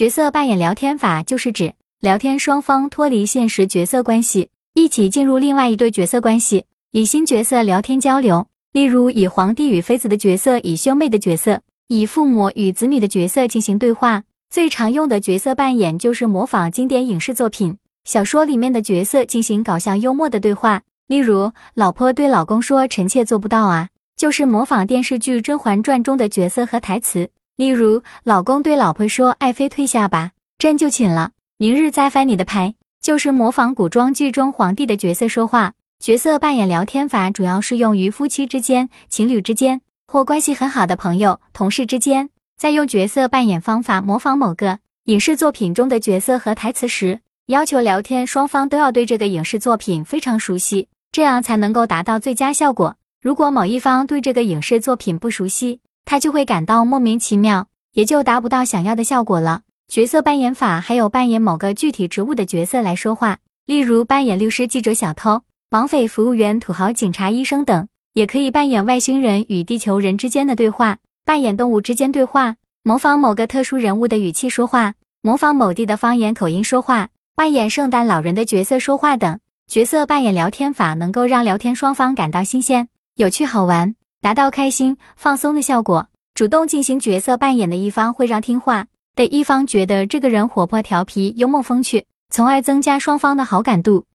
角色扮演聊天法就是指聊天双方脱离现实角色关系，一起进入另外一对角色关系，以新角色聊天交流。例如，以皇帝与妃子的角色，以兄妹的角色，以父母与子女的角色进行对话。最常用的角色扮演就是模仿经典影视作品、小说里面的角色进行搞笑幽默的对话。例如，老婆对老公说：“臣妾做不到啊。”就是模仿电视剧《甄嬛传》中的角色和台词。例如，老公对老婆说：“爱妃退下吧，朕就寝了，明日再翻你的牌。”就是模仿古装剧中皇帝的角色说话。角色扮演聊天法主要适用于夫妻之间、情侣之间或关系很好的朋友、同事之间。在用角色扮演方法模仿某个影视作品中的角色和台词时，要求聊天双方都要对这个影视作品非常熟悉，这样才能够达到最佳效果。如果某一方对这个影视作品不熟悉，他就会感到莫名其妙，也就达不到想要的效果了。角色扮演法还有扮演某个具体职务的角色来说话，例如扮演律师、记者、小偷、绑匪、服务员、土豪、警察、医生等；也可以扮演外星人与地球人之间的对话，扮演动物之间对话，模仿某个特殊人物的语气说话，模仿某地的方言口音说话，扮演圣诞老人的角色说话等。角色扮演聊天法能够让聊天双方感到新鲜。有趣好玩，达到开心放松的效果。主动进行角色扮演的一方会让听话的一方觉得这个人活泼调皮、幽默风趣，从而增加双方的好感度。